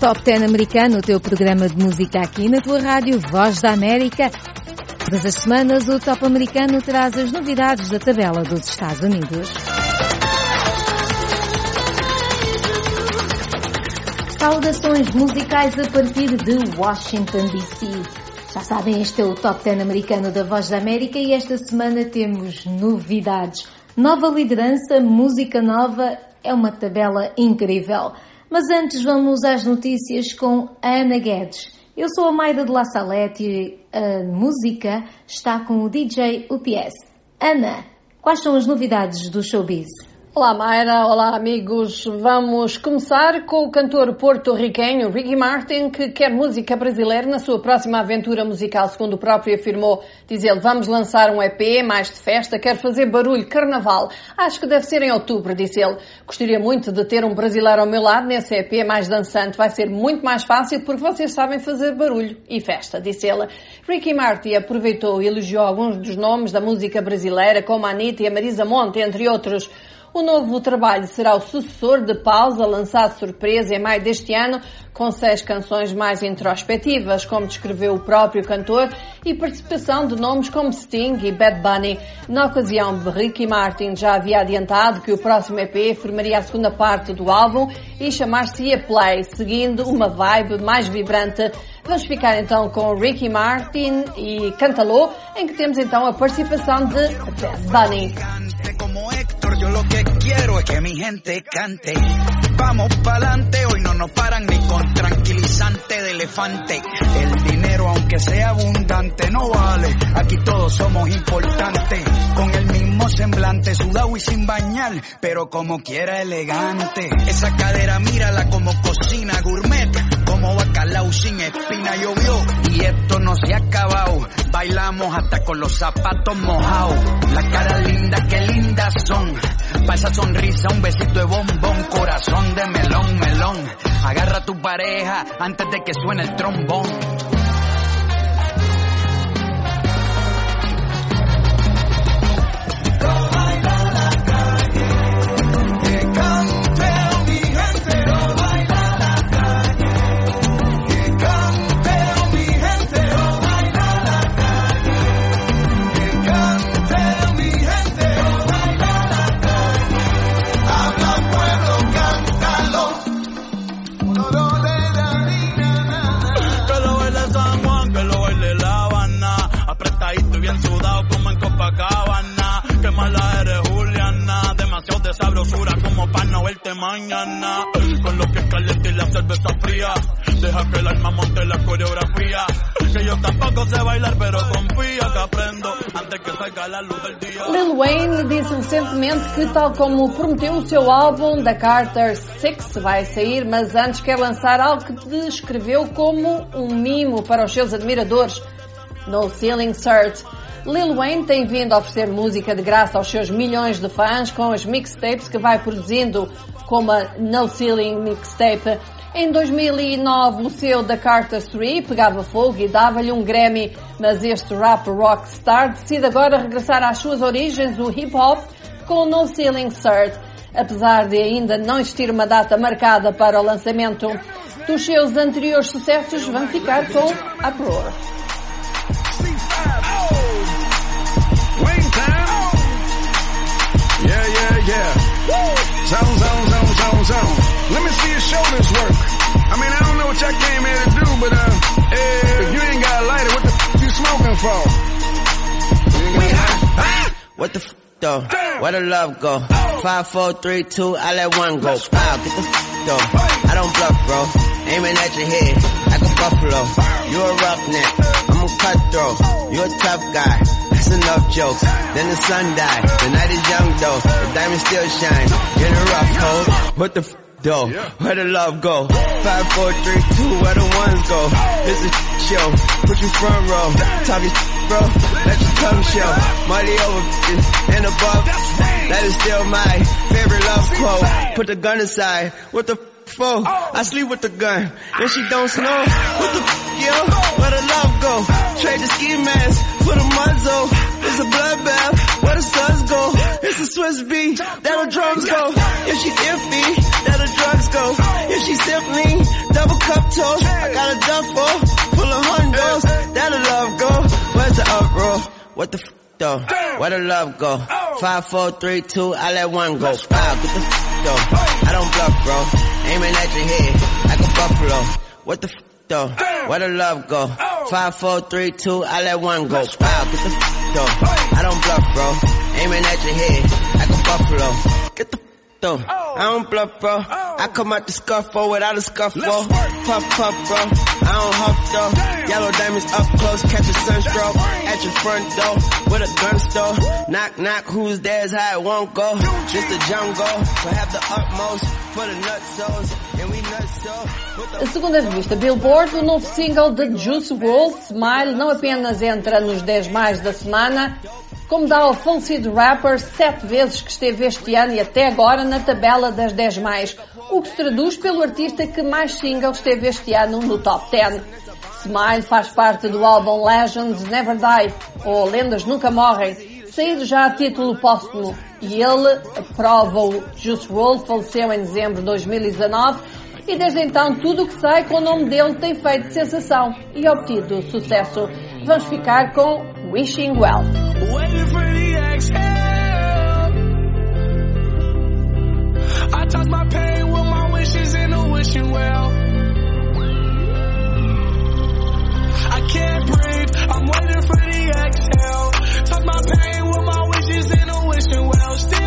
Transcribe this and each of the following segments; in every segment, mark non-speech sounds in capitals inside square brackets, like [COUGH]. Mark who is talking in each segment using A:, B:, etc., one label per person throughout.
A: Top 10 americano, o teu programa de música aqui na tua rádio Voz da América. Todas as semanas o Top americano traz as novidades da tabela dos Estados Unidos. Saudações musicais a partir de Washington DC. Já sabem, este é o Top 10 americano da Voz da América e esta semana temos novidades. Nova liderança, música nova, é uma tabela incrível. Mas antes vamos às notícias com Ana Guedes. Eu sou a Maida de La Salete e a música está com o DJ UPS. Ana, quais são as novidades do showbiz?
B: Olá Mayra, olá amigos. Vamos começar com o cantor porto-riquenho Ricky Martin, que quer música brasileira na sua próxima aventura musical, segundo o próprio afirmou. Diz ele, vamos lançar um EP mais de festa, quer fazer barulho, carnaval. Acho que deve ser em outubro, disse ele. Gostaria muito de ter um brasileiro ao meu lado nesse EP mais dançante. Vai ser muito mais fácil porque vocês sabem fazer barulho e festa, disse ele. Ricky Martin aproveitou e elogiou alguns dos nomes da música brasileira, como a Anitta e a Marisa Monte, entre outros. O novo trabalho será o sucessor de Pausa, lançado surpresa em maio deste ano, com seis canções mais introspectivas, como descreveu o próprio cantor, e participação de nomes como Sting e Bad Bunny. Na ocasião, Ricky Martin já havia adiantado que o próximo EP formaria a segunda parte do álbum e chamar-se-ia Play, seguindo uma vibe mais vibrante. Vamos ficar então com Ricky Martin e Cantalô, em que temos então a participação de Bad Bunny.
C: Yo lo que quiero es que mi gente cante. Vamos pa'lante, hoy no nos paran ni con tranquilizante de elefante. El dinero, aunque sea abundante, no vale. Aquí todos somos importantes. Con el mismo semblante, sudado y sin bañar, pero como quiera elegante. Esa cadera, mírala como cocina gourmet. Como bacalao sin espina llovió. Y esto no se ha acabado. Bailamos hasta con los zapatos mojados. La cara linda, qué lindas son. Pa' esa sonrisa, un besito de bombón, corazón de melón, melón. Agarra a tu pareja antes de que suene el trombón. Mañana. Con lo que caliente y la cerveza fría. Deja que el alma monte la coreografía. Que yo tampoco sé bailar, pero confía que aprendo antes que salga la luz del.
B: Lil Wayne disse recentemente que, tal como prometeu, o seu álbum da Carter 6 vai sair, mas antes quer lançar algo que descreveu como um mimo para os seus admiradores. No Ceiling Cert. Lil Wayne tem vindo a oferecer música de graça aos seus milhões de fãs com as mixtapes que vai produzindo como a No Ceiling Mixtape. Em 2009, o seu The Carter 3 pegava fogo e dava-lhe um Grammy, mas este rap rockstar decide agora regressar às suas origens, o hip hop, com o No Ceiling Cert, apesar de ainda não existir uma data marcada para o lançamento. Dos seus anteriores sucessos, vamos ficar com Uproar.
D: Zone, zone, zone, zone, zone. Let me see your shoulders work. I mean, I don't know what y'all came here to do, but uh, if you ain't got a lighter, what the f you smoking for?
E: We hot. What the f though? Where the love go? Five, four, three, two, I let one go. Wow, get the f though. I don't bluff, bro. Aiming at your head a buffalo. You a roughneck. I'm a cutthroat. You a tough guy. That's enough jokes. Then the sun died. The night is young though. The diamond still shine. In a rough hole. What the f though? Where the love go? Five, four, three, two, where the ones go? This is show. Put you front row. Talking bro. Let your tongue show. Money over and above. That is still my favorite love quote. Put the gun aside. What the f for? I sleep with the gun. And she don't snow. What the f yo? Where the love go? Trade the ski mask. Put a muzzle. It's a bloodbath. Where the suns go? It's a Swiss beat. That the drums go. If she iffy, that the drugs go. If she simply, double cup toast. I got a duffel full of hundos. That'll love go. Where's the uproar? What the f though? Where the love go? Five, four, three, two, I let one go. Wow, get the f though. I don't bluff, bro. Aiming at your head like a buffalo. What the f though? Where the love go? Five, four, three, two, I let one go. Wow, get the f though. I don't bluff, bro. Aiming at your head like a buffalo. Get the though. I don't bluff, bro. I come out the scuffle without a scuffle. Puff, puff, bro. I don't huff, though. Yellow diamonds up close, catch a sunstroke. At your front door, with a gun store. Knock, knock, who's there's how it won't go. Just the jungle, so have the utmost for the nutsos. And we nutso.
B: Segundo a revista Billboard, o novo single de Juice WRLD, Smile, não apenas entra nos 10 mais da semana, como dá ao falecido rapper sete vezes que esteve este ano e até agora na tabela das 10 mais, o que se traduz pelo artista que mais singles esteve este ano no top 10. Smile faz parte do álbum Legends Never Die, ou Lendas Nunca Morrem, saído já a título póstumo, e ele, prova o Juice WRLD, faleceu em dezembro de 2019 e desde então tudo o que sai com o nome dele tem feito sensação e obtido sucesso. Vamos ficar com Wishing Well.
F: Waiting for the exhale. I toss my pain with my wishes in a wishing well. I can't breathe. I'm waiting for the exhale. Toss my pain with my wishes in a wishing well. Still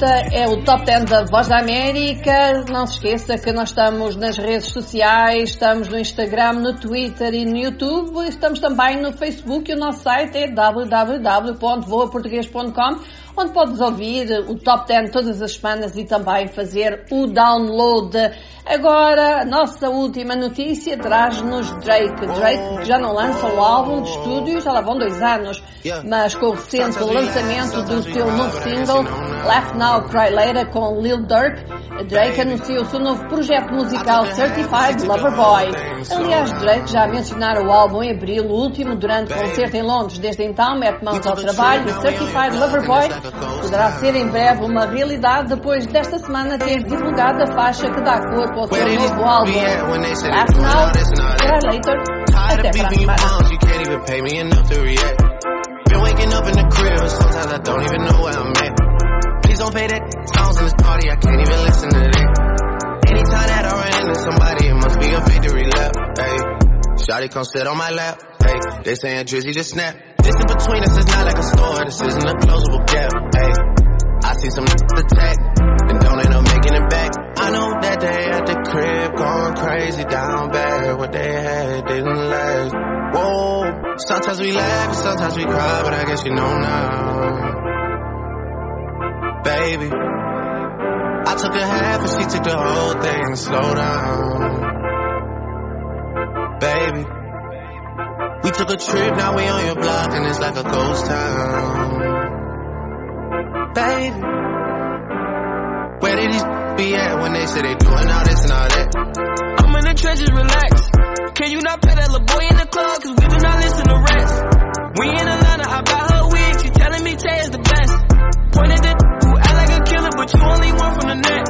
B: E este é o Top 10 da Voz da América. Não se esqueça que nós estamos nas redes sociais, estamos no Instagram, no Twitter e no YouTube. Estamos também no Facebook e o nosso site é www.voaportugues.com onde podes ouvir o Top 10 todas as semanas e também fazer o download. Agora, a nossa última notícia traz-nos Drake. Drake já não lança o álbum de estúdio, já lá vão dois anos, mas com o recente lançamento do seu novo single, Laugh Now, Cry Later, com Lil Durk, Drake anunciou o seu novo projeto musical Certified Lover Boy. Aliás, Drake já mencionara o álbum em abril último durante concerto em Londres. Desde então, mete mãos ao trabalho e Certified Lover Boy poderá ser em breve uma realidade depois desta semana ter divulgado a faixa que dá cor para o seu novo álbum. Laugh Now, Later. Até para a semana.
G: Been waking up in the crib, and sometimes I don't even know where I'm at. Please don't pay that songs in this party, I can't even listen to that. Anytime that I run into somebody, it must be a victory lap. Hey, Shotty come sit on my lap. Hey, they saying Drizzy just snap. In between us is not like a store, this isn't a closable gap. Hey, I see some attack, and don't end up making it back. I know that they at the crib going crazy down bad. What they had didn't last. Whoa, sometimes we laugh, sometimes we cry, but I guess you know now. Baby, I took a half and she took the whole thing. Slow down. Baby, we took a trip, now we on your block Baby, where did these be at when they say they doing all this and all that?
F: I'm in the trenches, relax. Can you not pay that little boy in the club? Cause we do not listen to rest. We in Atlanta, I bought her wig. She telling me Tay is the best. Pointed at who act like a killer, but you only one from the net.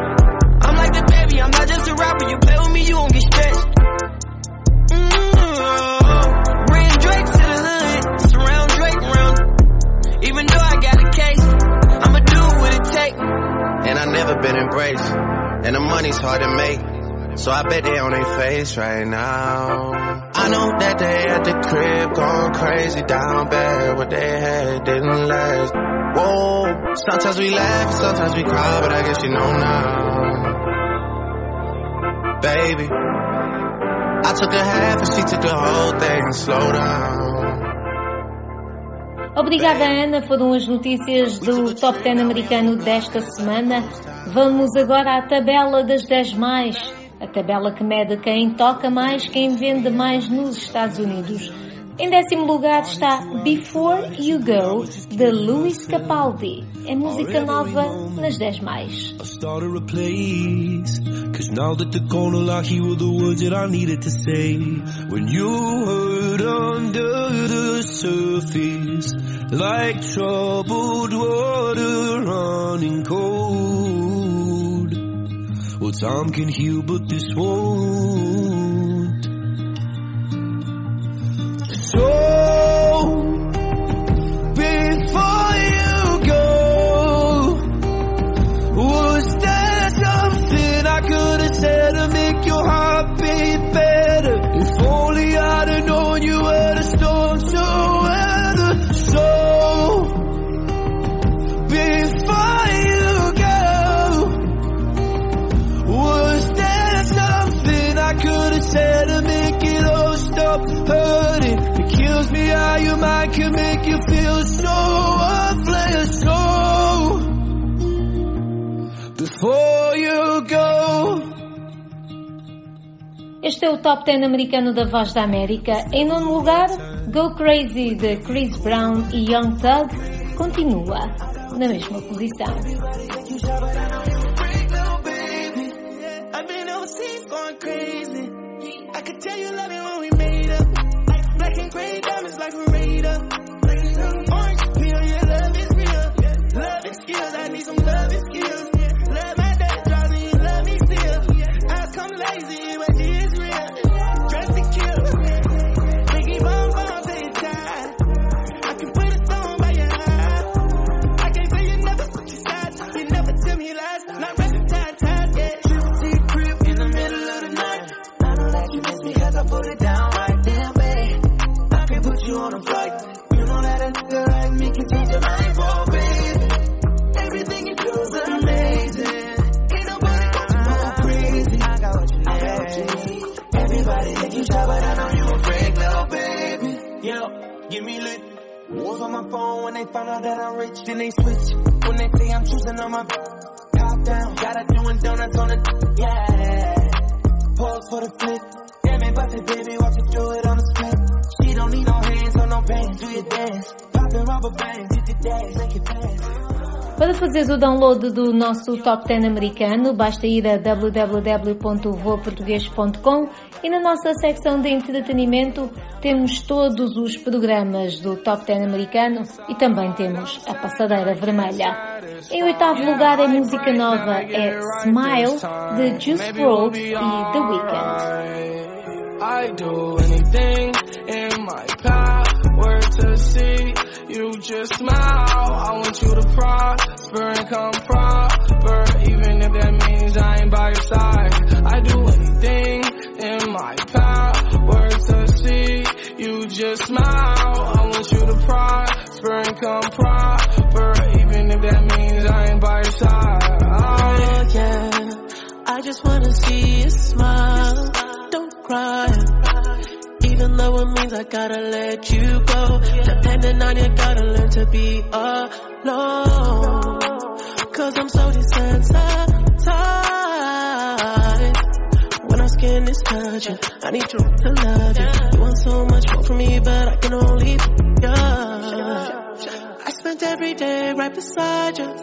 F: I'm like the baby, I'm not just a rapper.
G: Race. And the money's hard to make. So I bet they on their face right now. I know that they at the crib going crazy down bad. What they had didn't last. Whoa, sometimes we laugh, sometimes we cry, but I guess you know now. Baby, I took a half and she took the whole thing. Slow down.
A: Obrigada, Ana. Foram as notícias do Top 10 americano desta semana. Vamos agora à tabela das 10 mais. A tabela que mede quem toca mais, quem vende mais nos Estados Unidos. Em décimo lugar está Before You Go, de Lewis Capaldi. É música nova nas 10 mais. Cause now that the corner lock, here were the words that I needed to say. When you hurt under the surface, like troubled water running cold. Well, time can heal, but this won't. So, before your mind can make you feel so. So, before you go. Este é o Top 10 americano da Voz da América. Em nono lugar, Go Crazy de Chris Brown e Young Thug continua na mesma posição.
H: I could tell you like a radar. Wolves on when they find out that I'm rich, then they switch. When they say I'm choosing on my top down, got her doing donuts on the yeah. Pause for the flip. Damn it, bust it, baby, watch it do it on the split. She don't need no hands or no bands, do your dance. Popping rubber bands, hit the dash, make it fast.
A: Para fazeres o download do nosso Top 10 americano, basta ir a www.voaportugues.com e na nossa secção de entretenimento temos todos os programas do Top 10 americano e também temos a Passadeira Vermelha. Em oitavo lugar, a música nova é Smile, de Juice WRLD e The Weeknd.
H: You just smile. I want you to prosper and come proper, even if that means I ain't by your side. I do anything in my power to see you just smile. I want you to prosper and come proper, even if that means I ain't by your side.
I: Oh, yeah. I just wanna see you smile. Don't cry. Even though it means I gotta let you go. Depending on you, gotta learn to be alone. Cause I'm so desensitized. When our skin is touching, I need you to love you. You want so much more from me, but I can only you. I spent every day right beside you,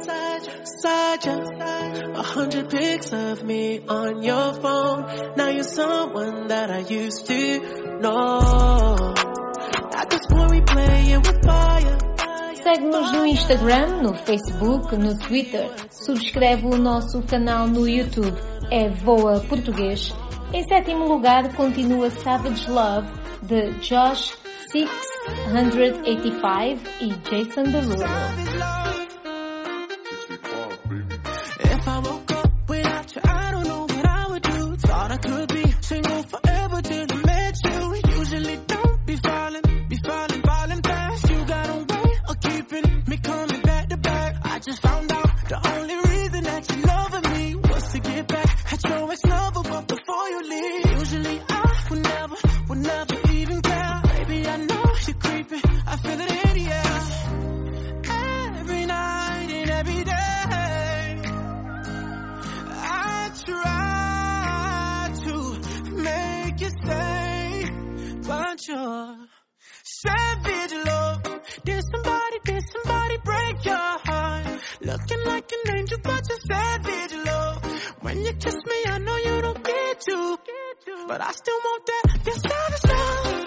I: beside you. A hundred pics of me on your phone. Now you're someone that I used to know. At this point we playing with fire.
A: Segue-nos no Instagram, no Facebook, no Twitter. Subscreve o nosso canal no YouTube. É Voa Português. Em sétimo lugar continua Savage Love de Josh 685 e Jason Derulo.
I: found out
J: the only reason that you loving me was to get back at your ex-lover. Angel, but you savage love. When you kiss me, I know you don't get you, but I still want that. Your savage love.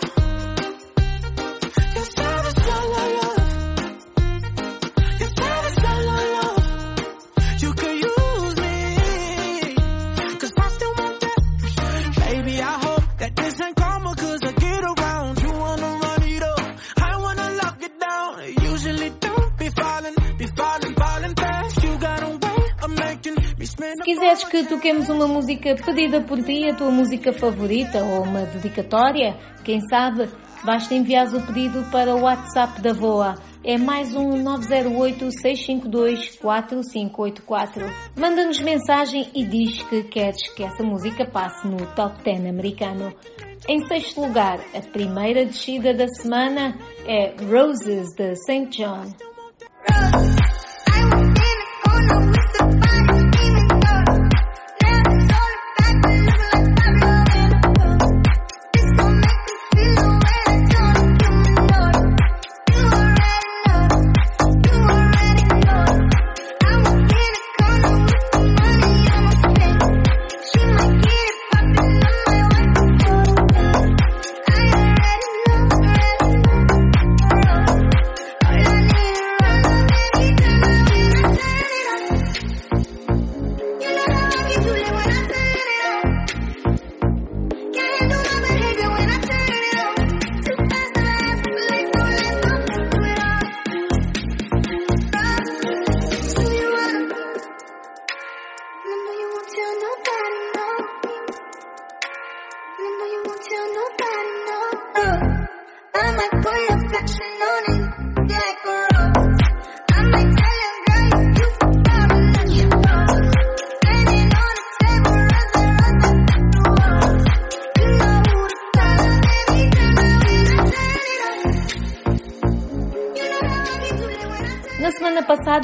A: Quiseres que toquemos uma música pedida por ti, a tua música favorita ou uma dedicatória? Quem sabe? Basta enviar o pedido para o WhatsApp da VOA. É mais um 908-652-4584. Manda-nos mensagem e diz que queres que essa música passe no top 10 americano. Em sexto lugar, a primeira descida da semana é Roses de St. John.
K: Rose,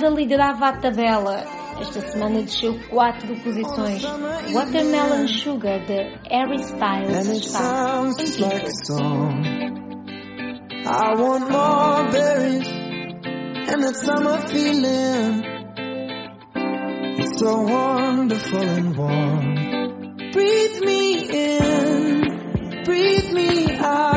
A: Terra liderava a tabela. Esta semana desceu 4 posições. Watermelon Sugar de Harry Styles está em
J: feeling. It's so wonderful and warm. Breathe me in, breathe me out.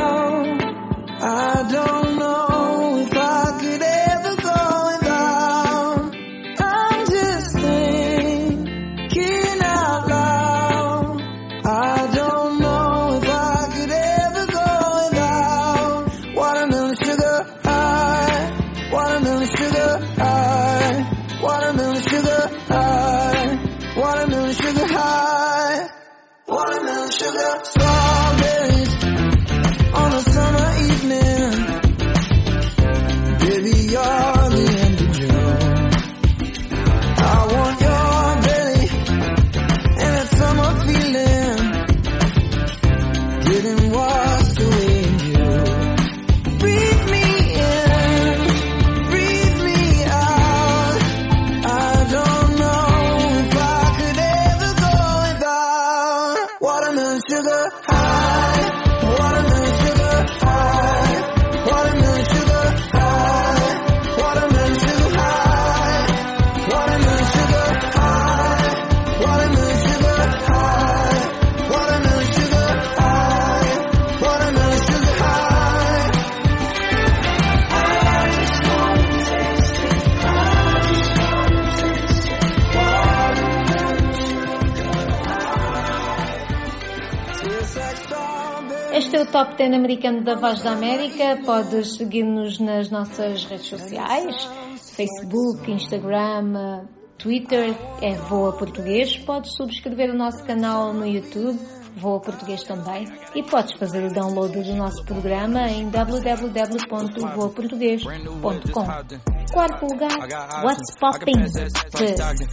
A: latino-americano da Voz da América. Podes seguir-nos nas nossas redes sociais, Facebook, Instagram, Twitter, é Voa Português. Podes subscrever o nosso canal no YouTube,
I: Voa Português também. E podes fazer o download do nosso programa em www.voaportuguês.com. Quarto lugar, What's Poppin' de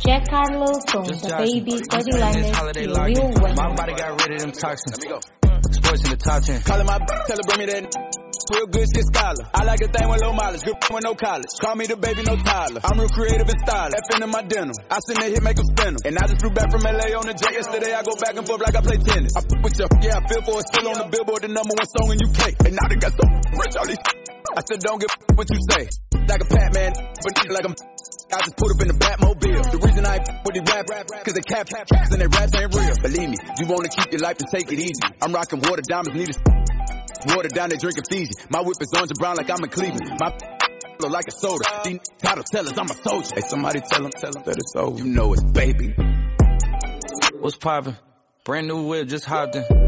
I: Jack Harlow com The Baby, Cody Lyman e Lil Wayne.
L: Sports in the top 10.
M: Calling my bitch, tell her bring me that. Real good shit scholar. I like a thing with low mileage, good with no college. Call me the baby, no Tyler. I'm real creative and stylish. F in my denim. I send that hit, make them spin. And I just flew back from LA on the jet yesterday. I go back and forth like I play tennis. I fuck with you, yeah, I feel for it. Still on the billboard, the number one song in UK. And now they got so rich, all these. I said, don't give a what you say. Like a Batman, but like I'm. I just put up in the Batmobile. The reason I with these rap, cause they cap, caps and they raps ain't real. Believe me, you wanna keep your life and take it easy. I'm rocking water, diamonds, need a Water down, they drinking Fiji. My whip is orange and brown like I'm in Cleveland. My [LAUGHS] look like a soda. These [LAUGHS] title tell us I'm a soldier. Hey, somebody tell them, tell them that it's over. You know it's baby.
L: What's poppin'? Brand new whip, just hopped in.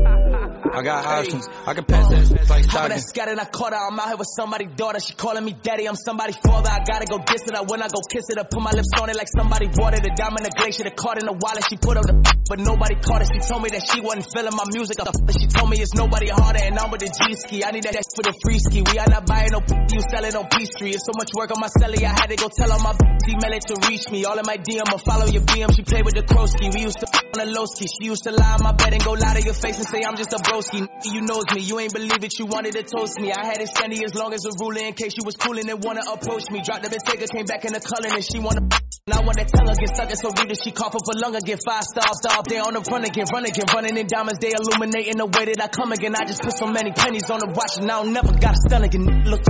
L: I got options. I can pass that like
N: that
L: Stockton.
N: scattered, I caught her. I'm out here with somebody's daughter. She calling me daddy. I'm somebody's father. I gotta go diss it. I when I go kiss it. I put my lips on it like somebody watered the diamond, the glacier, the card in the wallet. She put up the [LAUGHS] but nobody caught it. She told me that she wasn't feeling my music. The [LAUGHS] She told me it's nobody harder, and I'm with the G ski. I need that for the free ski. We are not buying no p- [LAUGHS] you selling it on Peachtree. It's so much work on my celly. I had to go tell all my email it to reach me. All in my DM or follow your BM. She played with the Krosky. We used to on a low ski. She used to lie on my bed and go lie to your face and say I'm just a broski. You knows me. You ain't believe it. You wanted to toast me. I had it sandy as long as a ruler in case you was coolin' and wanna approach me. Dropped the mistake, came back in the color and she wanna. [LAUGHS] And I wanna tell her get stuck. So read it. She cough up a lung again. Five stars, stop there on the run again, run again, running in diamonds. They illuminating the way that I come again. I just put so many pennies on the watch and I don't never got a stun again. Look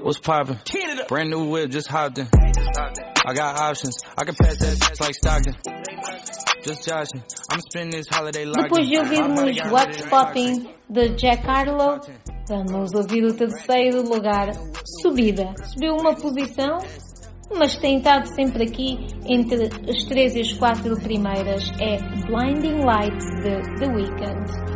L: What's poppin'?
N: Canada.
L: Brand new whip, just hopped in. I got options. I can pass that like Stockton. Just joshing.
I: Depois de ouvirmos What's Popping de Jack Harlow, vamos ouvir o terceiro lugar, Subida. Subiu uma posição, mas tem estado sempre aqui entre as três e as quatro primeiras. É Blinding Lights de The Weeknd.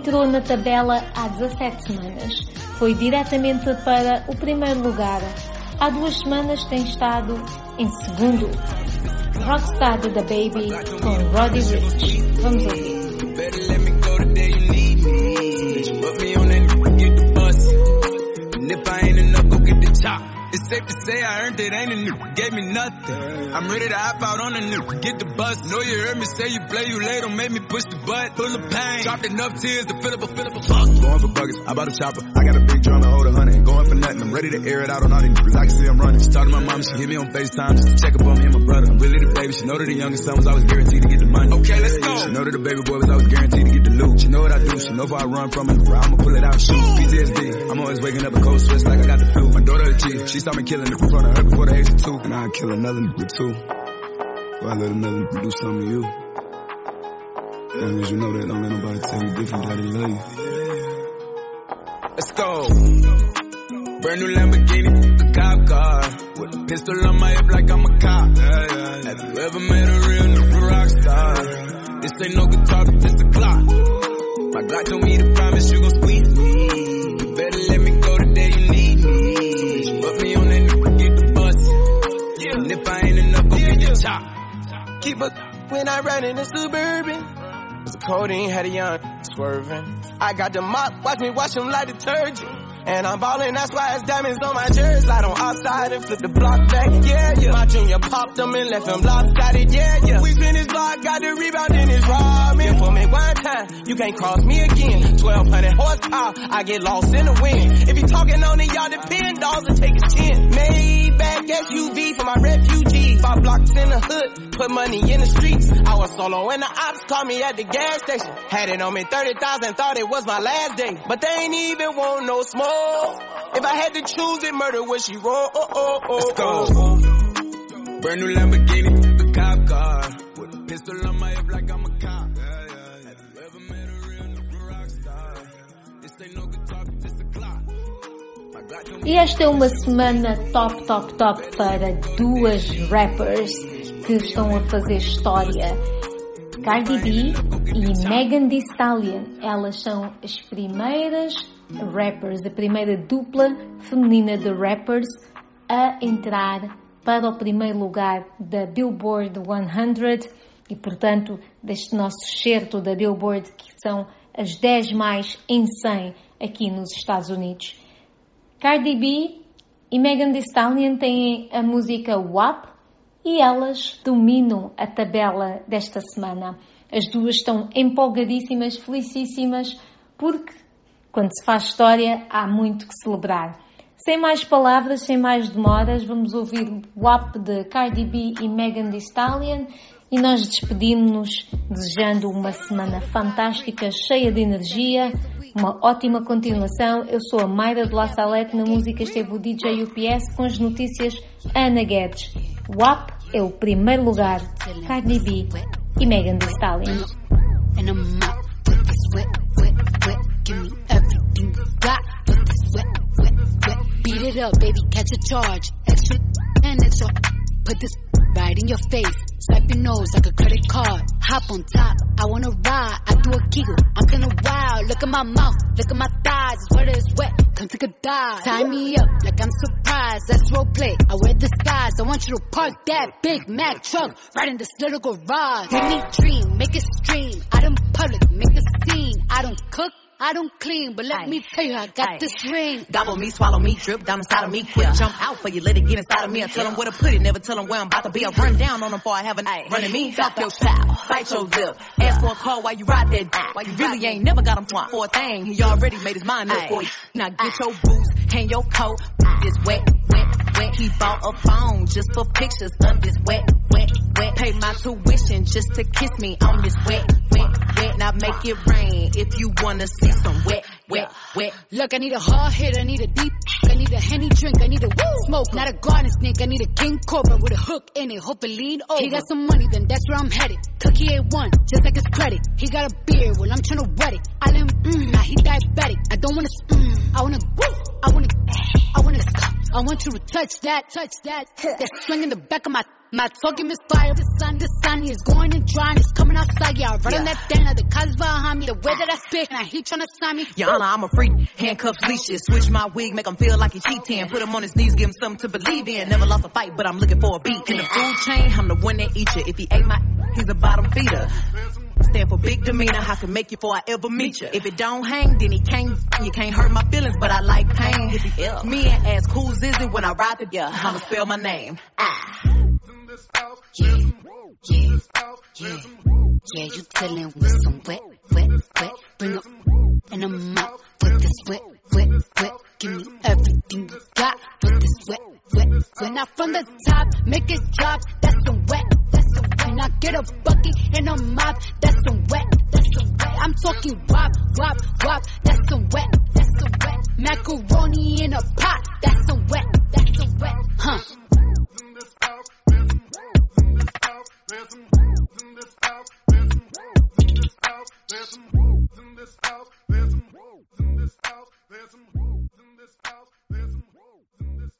I: Entrou na tabela há 17 semanas. Foi diretamente para o primeiro lugar. Há duas semanas tem estado em segundo. Rockstar The Baby com Roddy Rich. Vamos ouvir.
M: If I ain't enough, go get the top. Safe to say I earned it. Ain't a nigga gave me nothing. I'm ready to hop out on a nigga, get the bus. Know you heard me say you play, you late, don't make me push the butt. Full of pain, dropped enough tears to fill up a fill up a fuck.
O: Going for buckets, I bought a chopper. I got a big drum to hold a hundred. Going for nothing. I'm ready to air it out on all these niggas. I can see I'm running. She talked to my mom, she hit me on FaceTime just to check up on me and my brother. I'm really the baby. She know that the youngest son was always guaranteed to get the money.
M: Okay, let's go.
O: She know that the baby boy was always guaranteed to get the loot. She know what I do. She know if I run from it, I'ma pull it out, shoot. PTSD. I'm always waking up a cold sweats like I got the flu. My daughter a G. She saw me killing it in front of her before the age of two. And I'd kill another nigga too. Before I let another nigga do something to you. As long as you know that, don't let nobody tell you different that they love you.
M: Let's go. Brand new Lamborghini, a cop car. With a pistol on my hip like I'm a cop. Have you ever met a real nigga rock star? This ain't no guitar, but this a clock. My Glock told me to promise you gon' squeeze
G: when I ride in the suburban. Cause the codeine had a young swerving. I got the mop, watch me wash them like detergent. And I'm ballin', that's why it's diamonds on my jersey. Slide on outside and flip the block back, yeah, yeah. My junior popped them and left him lopsided, yeah, yeah. We spin his block, got the rebound in his robbing. Yeah, for me one time, you can't cross me again. 1200 horsepower, I get lost in the wind. If you talking on it, y'all depend, dolls will take a 10. Maybach SUV for my refugees. Five blocks in the hood, put money in the streets. I was solo and the ops called me at the gas station. Had it on me 30,000, thought it was my last day. But they ain't even want no smoke. If I had to choose it, murder would she roll? Oh, oh, oh,
M: Let's go.
G: oh.
M: Brand new Lamborghini, a cop car. With a pistol on my hip like I'm a cop. Have you ever met a real nigga rock star? This ain't no guitar, this a clock.
A: E esta é uma semana top, top, top para duas rappers que estão a fazer história. Cardi B e Megan Thee Stallion. Elas são as primeiras rappers, a primeira dupla feminina de rappers a entrar para o primeiro lugar da Billboard 100 e, portanto, deste nosso excerto da Billboard, que são as 10 mais em 100 aqui nos Estados Unidos. Cardi B e Megan Thee Stallion têm a música WAP e elas dominam a tabela desta semana. As duas estão empolgadíssimas, felicíssimas, porque quando se faz história há muito que celebrar. Sem mais palavras, sem mais demoras, vamos ouvir o WAP de Cardi B e Megan Thee Stallion e nós despedimos-nos desejando uma semana fantástica, cheia de energia, uma ótima continuação. Eu sou a Mayra de La Salete, na música esteve o DJ UPS com as notícias Ana Guedes. WAP é o primeiro lugar, Cardi B e Megan Thee Stallion.
P: Wet. It up, baby, catch a charge. Extra and extra. Put this right in your face. Swipe your nose like a credit card. Hop on top, I wanna ride. I do a giggle, I'm kinda wild. Look at my mouth, look at my thighs. It's wet, it's wet. Come take a dive. Tie me up like I'm surprised. That's role play. I wear disguise. I want you to park that Big Mac truck right in this little garage. Make me dream, make it stream. Out in public, make a scene. I don't cook. I don't clean, but let me tell you, I got
Q: Aye.
P: this ring.
Q: Gobble me, swallow me, drip down inside of me. Quick jump out for you, let it get inside of me. I tell them where to put it, never tell them where I'm about to be. I run down on them before I have a running me. Talk your style, bite your lip. Ask for a call while you ride that dick. Why you really ain't never got him for a thing. He already made his mind up for you. Now get your boots, hang your coat. This wet, wet, wet. He bought a phone just for pictures of this wet, wet, wet. Pay my tuition just to kiss me on this wet, wet, wet. Now make it rain if you wanna see some wet, wet, wet.
P: Look, I need a hard hit, I need a deep, I need a henny drink, I need a woo smoke, not a garden snake, I need a king cobra with a hook in it, hope it lean over. He got some money, then that's where I'm headed. Cookie ain't one, just like his credit. He got a beard, well I'm tryna wet it. I let him, mm, now he diabetic. I don't wanna, mm, I wanna, woo, I wanna, I wanna, I want you to touch that, touch that. That swing in the back of my my talking misfire. The sun, the sun is going and drying. It's coming outside. Yeah, I run on
Q: Yeah.
P: that thing. The cuz behind me. The way that I spit, and I he tryna sign me.
Q: Your Honor, I'm a freak. Handcuffs, leashes. Switch my wig, make him feel like he cheating. Put him on his knees, give him something to believe in. Never lost a fight, but I'm looking for a beat. In the food chain, I'm the one that eat you. If he ate my, he's a bottom feeder. Stand for big demeanor. I can make you before I ever meet you. If it don't hang, then he can't. You can't hurt my feelings, but I like pain. If he ill, me and ask who's is it when I ride together. I'ma spell my name. Ah.
P: Yeah, yeah, yeah, yeah, you dealing with some wet, wet, wet. Bring up and I'm out with this wet, wet, wet. Give me everything you got with this wet, wet, wet. Now from the top, make it drop. That's some wet, when I get a bucket and a mop. That's some wet, that's some wet. I'm talking WAP, WAP, WAP. That's some wet, that's some wet. Macaroni in a pot. That's some wet, that's some wet. Huh. There's some wolves in this house. There's some wolves in this house. There's some wolves in this